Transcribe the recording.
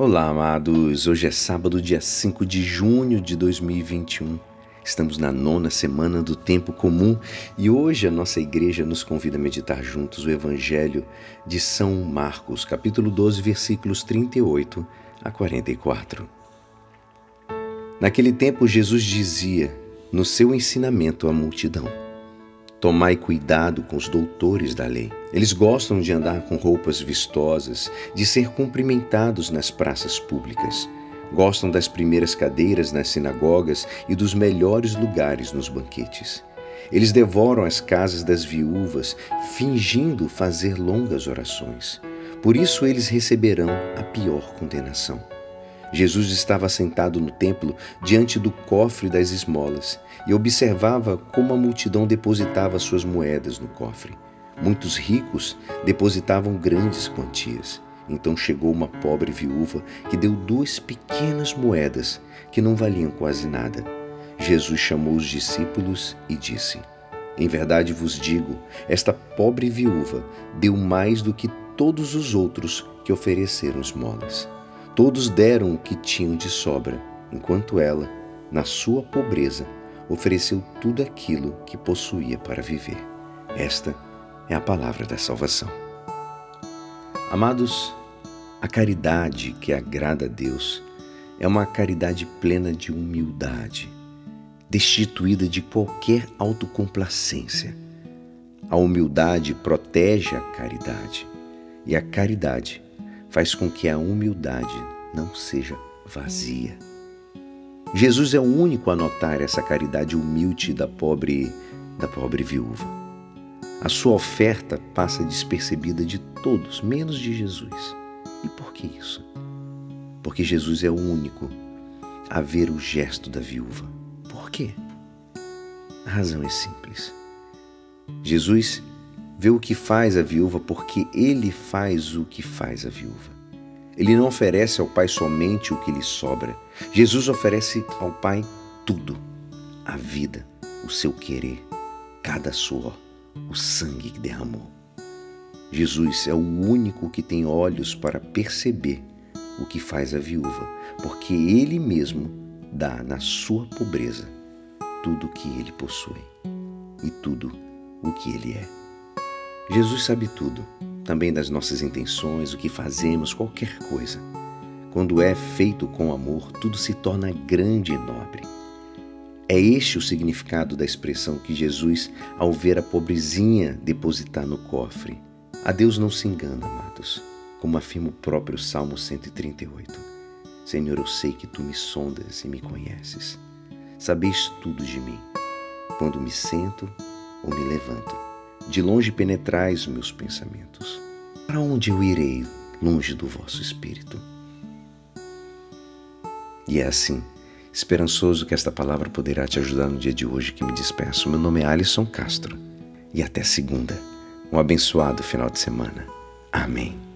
Olá, amados. Hoje é sábado, dia 5 de junho de 2021. Estamos na nona semana do tempo comum e hoje a nossa igreja nos convida a meditar juntos o Evangelho de São Marcos, capítulo 12, versículos 38 a 44. Naquele tempo, Jesus dizia no seu ensinamento à multidão: Tomai cuidado com os doutores da lei. Eles gostam de andar com roupas vistosas, de ser cumprimentados nas praças públicas. Gostam das primeiras cadeiras nas sinagogas e dos melhores lugares nos banquetes. Eles devoram as casas das viúvas, fingindo fazer longas orações. Por isso eles receberão a pior condenação. Jesus estava sentado no templo diante do cofre das esmolas e observava como a multidão depositava suas moedas no cofre. Muitos ricos depositavam grandes quantias. Então chegou uma pobre viúva que deu duas pequenas moedas que não valiam quase nada. Jesus chamou os discípulos e disse: Em verdade vos digo, esta pobre viúva deu mais do que todos os outros que ofereceram esmolas. Todos deram o que tinham de sobra, enquanto ela, na sua pobreza, ofereceu tudo aquilo que possuía para viver. Esta é a palavra da salvação. Amados, a caridade que agrada a Deus é uma caridade plena de humildade, destituída de qualquer autocomplacência. A humildade protege a caridade e a caridade faz com que a humildade não seja vazia. Jesus é o único a notar essa caridade humilde da pobre da pobre viúva. A sua oferta passa despercebida de todos, menos de Jesus. E por que isso? Porque Jesus é o único a ver o gesto da viúva. Por quê? A razão é simples. Jesus vê o que faz a viúva porque ele faz o que faz a viúva. Ele não oferece ao Pai somente o que lhe sobra. Jesus oferece ao Pai tudo: a vida, o seu querer, cada suor, o sangue que derramou. Jesus é o único que tem olhos para perceber o que faz a viúva, porque ele mesmo dá na sua pobreza tudo o que ele possui e tudo o que ele é. Jesus sabe tudo, também das nossas intenções, o que fazemos, qualquer coisa. Quando é feito com amor, tudo se torna grande e nobre. É este o significado da expressão que Jesus, ao ver a pobrezinha depositar no cofre, a Deus não se engana, amados, como afirma o próprio Salmo 138. Senhor, eu sei que tu me sondas e me conheces. Sabeis tudo de mim, quando me sento ou me levanto de longe penetrais meus pensamentos. Para onde eu irei longe do vosso espírito? E é assim, esperançoso que esta palavra poderá te ajudar no dia de hoje que me despeço. Meu nome é Alisson Castro e até segunda. Um abençoado final de semana. Amém.